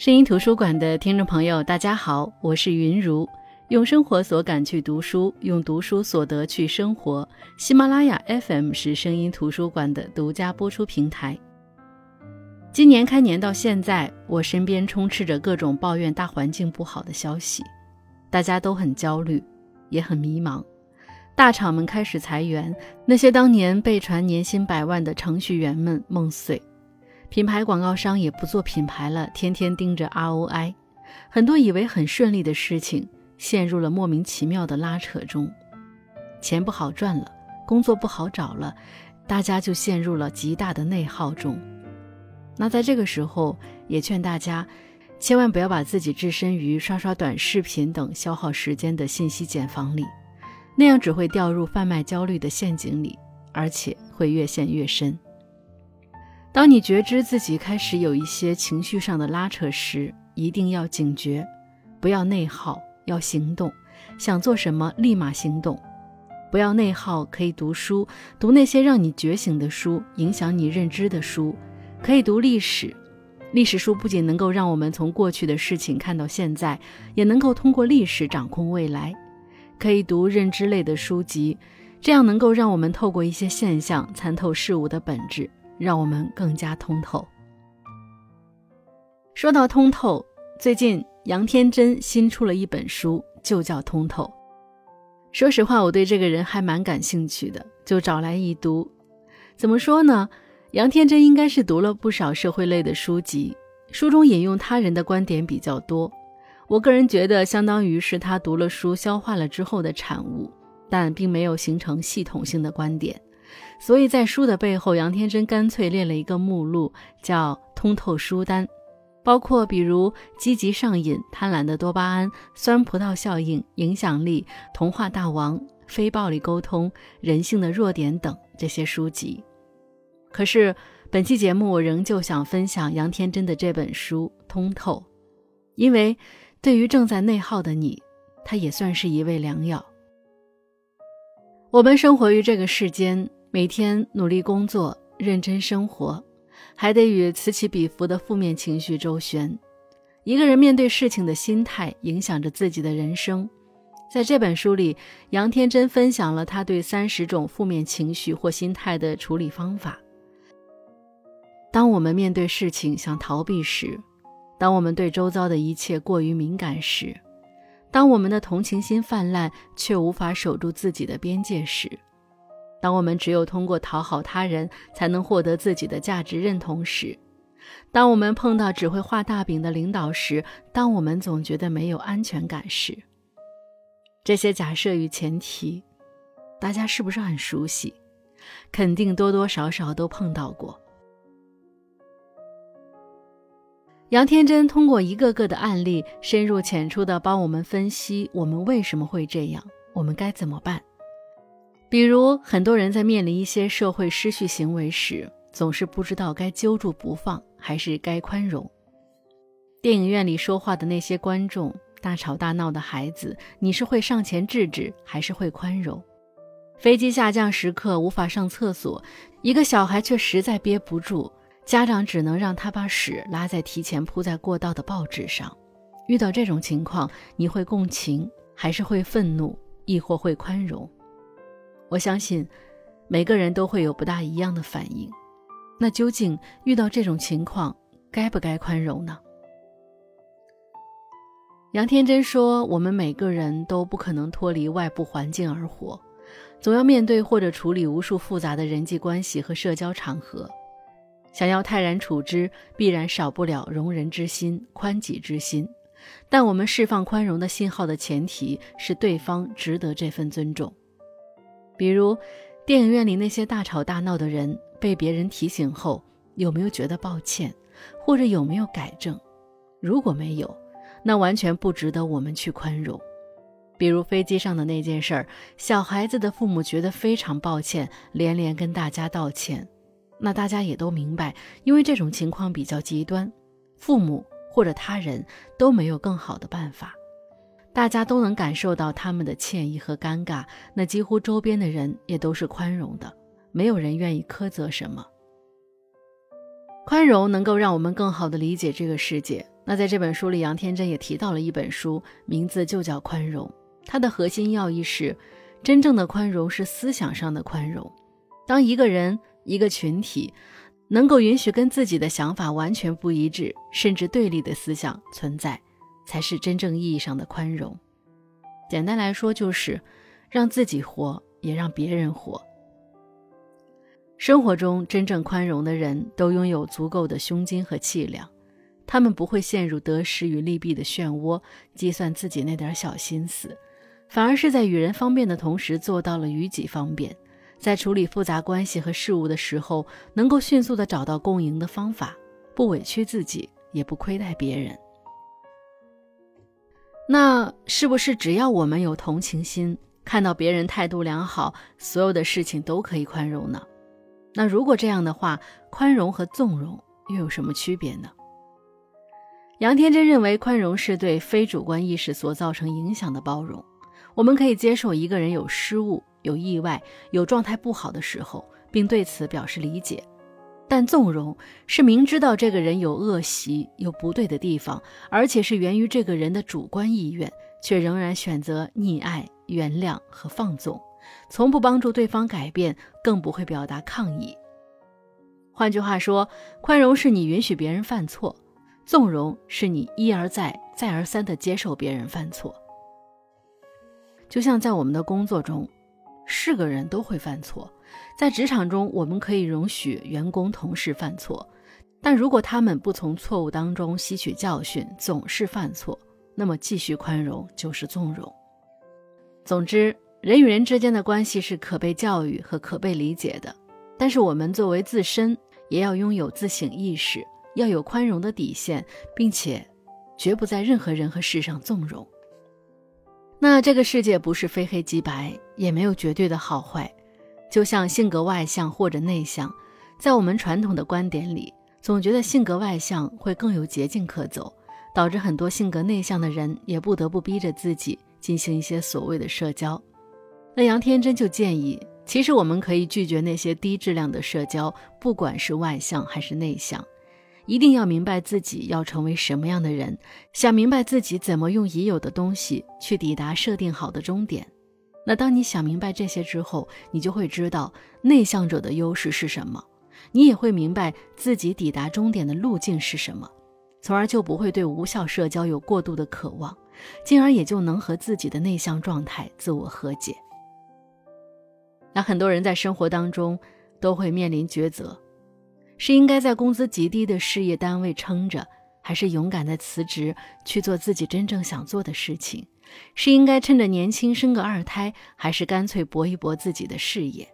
声音图书馆的听众朋友，大家好，我是云如，用生活所感去读书，用读书所得去生活。喜马拉雅 FM 是声音图书馆的独家播出平台。今年开年到现在，我身边充斥着各种抱怨大环境不好的消息，大家都很焦虑，也很迷茫。大厂们开始裁员，那些当年被传年薪百万的程序员们梦碎。品牌广告商也不做品牌了，天天盯着 ROI，很多以为很顺利的事情陷入了莫名其妙的拉扯中，钱不好赚了，工作不好找了，大家就陷入了极大的内耗中。那在这个时候，也劝大家千万不要把自己置身于刷刷短视频等消耗时间的信息茧房里，那样只会掉入贩卖焦虑的陷阱里，而且会越陷越深。当你觉知自己开始有一些情绪上的拉扯时，一定要警觉，不要内耗，要行动。想做什么，立马行动。不要内耗，可以读书，读那些让你觉醒的书，影响你认知的书。可以读历史，历史书不仅能够让我们从过去的事情看到现在，也能够通过历史掌控未来。可以读认知类的书籍，这样能够让我们透过一些现象参透事物的本质。让我们更加通透。说到通透，最近杨天真新出了一本书，就叫《通透》。说实话，我对这个人还蛮感兴趣的，就找来一读。怎么说呢？杨天真应该是读了不少社会类的书籍，书中引用他人的观点比较多。我个人觉得，相当于是他读了书消化了之后的产物，但并没有形成系统性的观点。所以在书的背后，杨天真干脆列了一个目录，叫“通透书单”，包括比如积极上瘾、贪婪的多巴胺、酸葡萄效应、影响力、童话大王、非暴力沟通、人性的弱点等这些书籍。可是本期节目，仍旧想分享杨天真的这本书《通透》，因为对于正在内耗的你，它也算是一味良药。我们生活于这个世间。每天努力工作，认真生活，还得与此起彼伏的负面情绪周旋。一个人面对事情的心态，影响着自己的人生。在这本书里，杨天真分享了他对三十种负面情绪或心态的处理方法。当我们面对事情想逃避时，当我们对周遭的一切过于敏感时，当我们的同情心泛滥却无法守住自己的边界时，当我们只有通过讨好他人才能获得自己的价值认同时，当我们碰到只会画大饼的领导时，当我们总觉得没有安全感时，这些假设与前提，大家是不是很熟悉？肯定多多少少都碰到过。杨天真通过一个个的案例，深入浅出的帮我们分析我们为什么会这样，我们该怎么办。比如，很多人在面临一些社会失序行为时，总是不知道该揪住不放，还是该宽容。电影院里说话的那些观众，大吵大闹的孩子，你是会上前制止，还是会宽容？飞机下降时刻无法上厕所，一个小孩却实在憋不住，家长只能让他把屎拉在提前铺在过道的报纸上。遇到这种情况，你会共情，还是会愤怒，亦或会宽容？我相信，每个人都会有不大一样的反应。那究竟遇到这种情况，该不该宽容呢？杨天真说：“我们每个人都不可能脱离外部环境而活，总要面对或者处理无数复杂的人际关系和社交场合。想要泰然处之，必然少不了容人之心、宽己之心。但我们释放宽容的信号的前提是，对方值得这份尊重。”比如，电影院里那些大吵大闹的人，被别人提醒后，有没有觉得抱歉，或者有没有改正？如果没有，那完全不值得我们去宽容。比如飞机上的那件事儿，小孩子的父母觉得非常抱歉，连连跟大家道歉。那大家也都明白，因为这种情况比较极端，父母或者他人都没有更好的办法。大家都能感受到他们的歉意和尴尬，那几乎周边的人也都是宽容的，没有人愿意苛责什么。宽容能够让我们更好的理解这个世界，那在这本书里，杨天真也提到了一本书，名字就叫《宽容》。它的核心要义是，真正的宽容是思想上的宽容。当一个人、一个群体能够允许跟自己的想法完全不一致，甚至对立的思想存在，才是真正意义上的宽容。简单来说，就是让自己活，也让别人活。生活中真正宽容的人都拥有足够的胸襟和气量，他们不会陷入得失与利弊的漩涡，计算自己那点小心思，反而是在与人方便的同时做到了与己方便，在处理复杂关系和事物的时候，能够迅速的找到共赢的方法，不委屈自己，也不亏待别人。那是不是只要我们有同情心，看到别人态度良好，所有的事情都可以宽容呢？那如果这样的话，宽容和纵容又有什么区别呢？杨天真认为，宽容是对非主观意识所造成影响的包容。我们可以接受一个人有失误、有意外、有状态不好的时候，并对此表示理解。但纵容是明知道这个人有恶习、有不对的地方，而且是源于这个人的主观意愿，却仍然选择溺爱、原谅和放纵。从不帮助对方改变，更不会表达抗议。换句话说，宽容是你允许别人犯错，纵容是你一而再、再而三地接受别人犯错。就像在我们的工作中，是个人都会犯错。在职场中，我们可以容许员工、同事犯错，但如果他们不从错误当中吸取教训，总是犯错，那么继续宽容就是纵容。总之。人与人之间的关系是可被教育和可被理解的，但是我们作为自身也要拥有自省意识，要有宽容的底线，并且绝不在任何人和事上纵容。那这个世界不是非黑即白，也没有绝对的好坏。就像性格外向或者内向，在我们传统的观点里，总觉得性格外向会更有捷径可走，导致很多性格内向的人也不得不逼着自己进行一些所谓的社交。那杨天真就建议，其实我们可以拒绝那些低质量的社交，不管是外向还是内向，一定要明白自己要成为什么样的人，想明白自己怎么用已有的东西去抵达设定好的终点。那当你想明白这些之后，你就会知道内向者的优势是什么，你也会明白自己抵达终点的路径是什么，从而就不会对无效社交有过度的渴望，进而也就能和自己的内向状态自我和解。那很多人在生活当中都会面临抉择：是应该在工资极低的事业单位撑着，还是勇敢的辞职去做自己真正想做的事情？是应该趁着年轻生个二胎，还是干脆搏一搏自己的事业？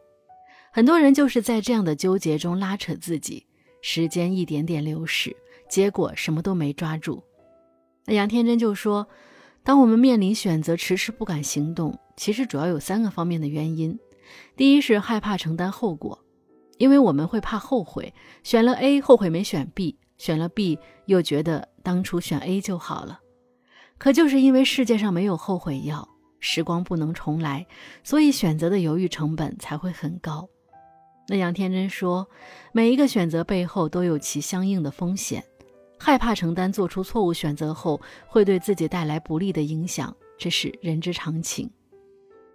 很多人就是在这样的纠结中拉扯自己，时间一点点流逝，结果什么都没抓住。那杨天真就说：“当我们面临选择，迟迟不敢行动，其实主要有三个方面的原因。”第一是害怕承担后果，因为我们会怕后悔，选了 A 后悔没选 B，选了 B 又觉得当初选 A 就好了。可就是因为世界上没有后悔药，时光不能重来，所以选择的犹豫成本才会很高。那杨天真说，每一个选择背后都有其相应的风险，害怕承担做出错误选择后会对自己带来不利的影响，这是人之常情。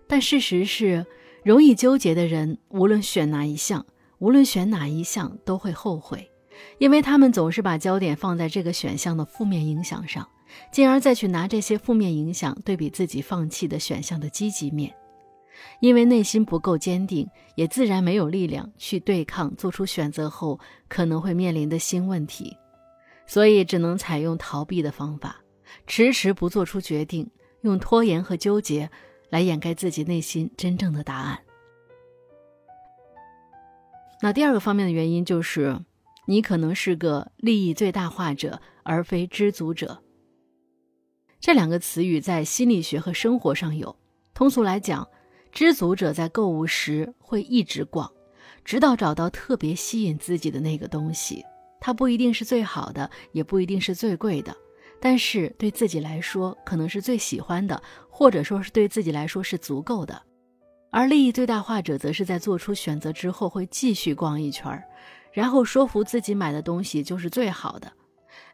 但事实是。容易纠结的人，无论选哪一项，无论选哪一项，都会后悔，因为他们总是把焦点放在这个选项的负面影响上，进而再去拿这些负面影响对比自己放弃的选项的积极面。因为内心不够坚定，也自然没有力量去对抗做出选择后可能会面临的新问题，所以只能采用逃避的方法，迟迟不做出决定，用拖延和纠结。来掩盖自己内心真正的答案。那第二个方面的原因就是，你可能是个利益最大化者，而非知足者。这两个词语在心理学和生活上有。通俗来讲，知足者在购物时会一直逛，直到找到特别吸引自己的那个东西。它不一定是最好的，也不一定是最贵的。但是对自己来说，可能是最喜欢的，或者说是对自己来说是足够的。而利益最大化者，则是在做出选择之后，会继续逛一圈儿，然后说服自己买的东西就是最好的。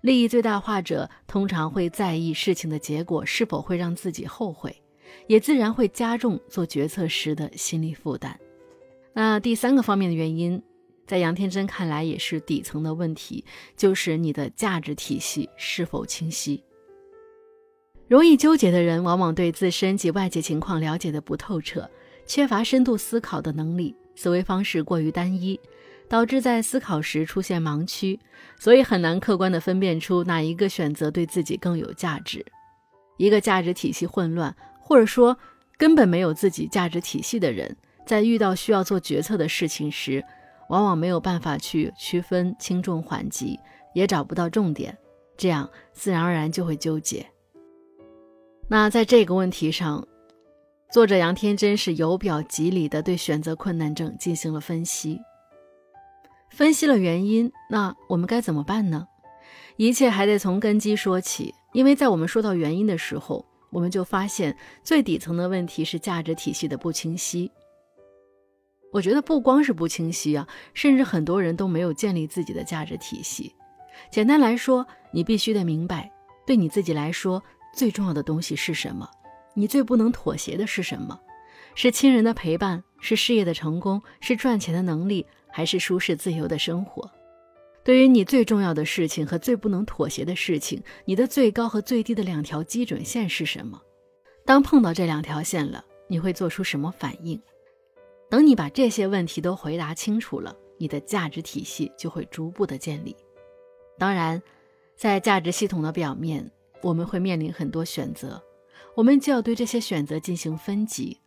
利益最大化者通常会在意事情的结果是否会让自己后悔，也自然会加重做决策时的心理负担。那第三个方面的原因，在杨天真看来也是底层的问题，就是你的价值体系是否清晰。容易纠结的人，往往对自身及外界情况了解的不透彻，缺乏深度思考的能力，思维方式过于单一。导致在思考时出现盲区，所以很难客观地分辨出哪一个选择对自己更有价值。一个价值体系混乱，或者说根本没有自己价值体系的人，在遇到需要做决策的事情时，往往没有办法去区分轻重缓急，也找不到重点，这样自然而然就会纠结。那在这个问题上，作者杨天真是由表及里的对选择困难症进行了分析。分析了原因，那我们该怎么办呢？一切还得从根基说起，因为在我们说到原因的时候，我们就发现最底层的问题是价值体系的不清晰。我觉得不光是不清晰啊，甚至很多人都没有建立自己的价值体系。简单来说，你必须得明白，对你自己来说最重要的东西是什么，你最不能妥协的是什么？是亲人的陪伴，是事业的成功，是赚钱的能力。还是舒适自由的生活，对于你最重要的事情和最不能妥协的事情，你的最高和最低的两条基准线是什么？当碰到这两条线了，你会做出什么反应？等你把这些问题都回答清楚了，你的价值体系就会逐步的建立。当然，在价值系统的表面，我们会面临很多选择，我们就要对这些选择进行分级，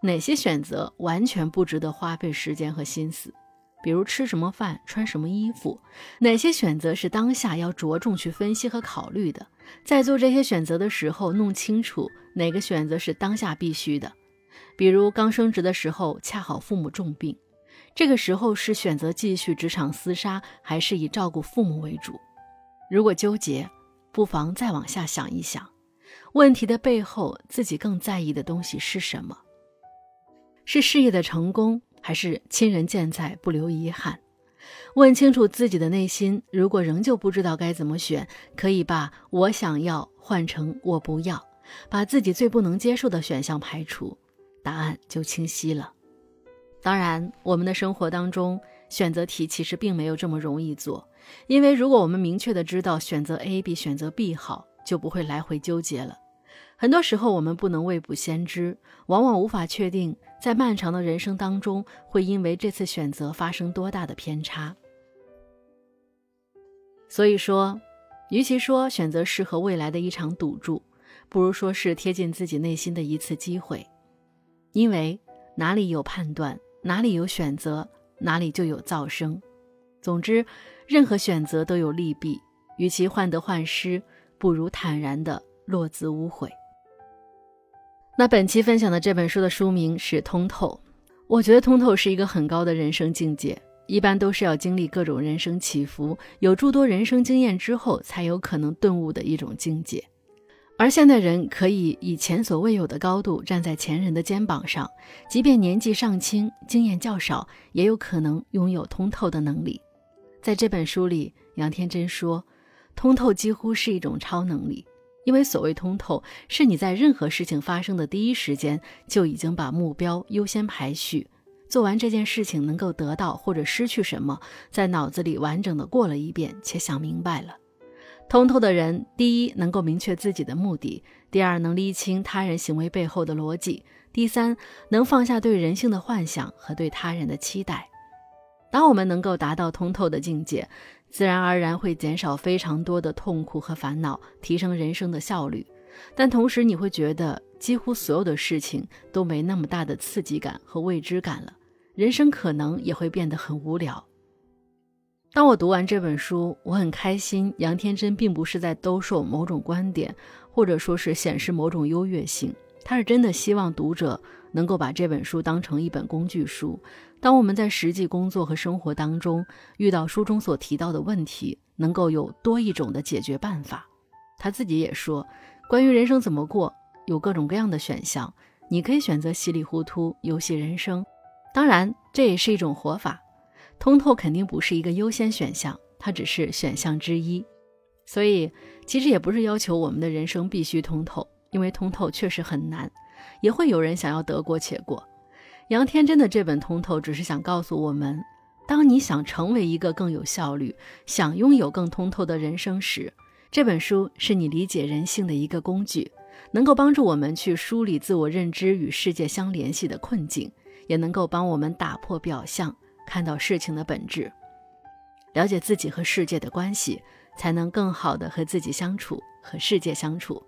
哪些选择完全不值得花费时间和心思？比如吃什么饭、穿什么衣服，哪些选择是当下要着重去分析和考虑的？在做这些选择的时候，弄清楚哪个选择是当下必须的。比如刚升职的时候，恰好父母重病，这个时候是选择继续职场厮杀，还是以照顾父母为主？如果纠结，不妨再往下想一想，问题的背后自己更在意的东西是什么？是事业的成功？还是亲人健在，不留遗憾。问清楚自己的内心，如果仍旧不知道该怎么选，可以把我想要换成我不要，把自己最不能接受的选项排除，答案就清晰了。当然，我们的生活当中选择题其实并没有这么容易做，因为如果我们明确的知道选择 A 比选择 B 好，就不会来回纠结了。很多时候，我们不能未卜先知，往往无法确定在漫长的人生当中会因为这次选择发生多大的偏差。所以说，与其说选择适合未来的一场赌注，不如说是贴近自己内心的一次机会。因为哪里有判断，哪里有选择，哪里就有噪声。总之，任何选择都有利弊，与其患得患失，不如坦然的落子无悔。那本期分享的这本书的书名是《通透》，我觉得通透是一个很高的人生境界，一般都是要经历各种人生起伏，有诸多人生经验之后，才有可能顿悟的一种境界。而现代人可以以前所未有的高度站在前人的肩膀上，即便年纪尚轻、经验较少，也有可能拥有通透的能力。在这本书里，杨天真说，通透几乎是一种超能力。因为所谓通透，是你在任何事情发生的第一时间就已经把目标优先排序，做完这件事情能够得到或者失去什么，在脑子里完整的过了一遍，且想明白了。通透的人，第一能够明确自己的目的，第二能理清他人行为背后的逻辑，第三能放下对人性的幻想和对他人的期待。当我们能够达到通透的境界。自然而然会减少非常多的痛苦和烦恼，提升人生的效率。但同时，你会觉得几乎所有的事情都没那么大的刺激感和未知感了，人生可能也会变得很无聊。当我读完这本书，我很开心。杨天真并不是在兜售某种观点，或者说是显示某种优越性，他是真的希望读者能够把这本书当成一本工具书。当我们在实际工作和生活当中遇到书中所提到的问题，能够有多一种的解决办法。他自己也说，关于人生怎么过，有各种各样的选项，你可以选择稀里糊涂游戏人生，当然这也是一种活法。通透肯定不是一个优先选项，它只是选项之一。所以，其实也不是要求我们的人生必须通透，因为通透确实很难，也会有人想要得过且过。杨天真的这本《通透》只是想告诉我们：当你想成为一个更有效率、想拥有更通透的人生时，这本书是你理解人性的一个工具，能够帮助我们去梳理自我认知与世界相联系的困境，也能够帮我们打破表象，看到事情的本质，了解自己和世界的关系。才能更好的和自己相处，和世界相处。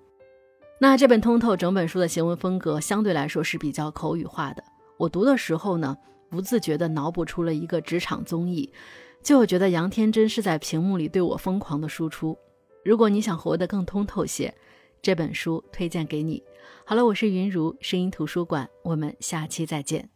那这本《通透》整本书的行文风格相对来说是比较口语化的。我读的时候呢，不自觉地脑补出了一个职场综艺，就觉得杨天真是在屏幕里对我疯狂的输出。如果你想活得更通透些，这本书推荐给你。好了，我是云如声音图书馆，我们下期再见。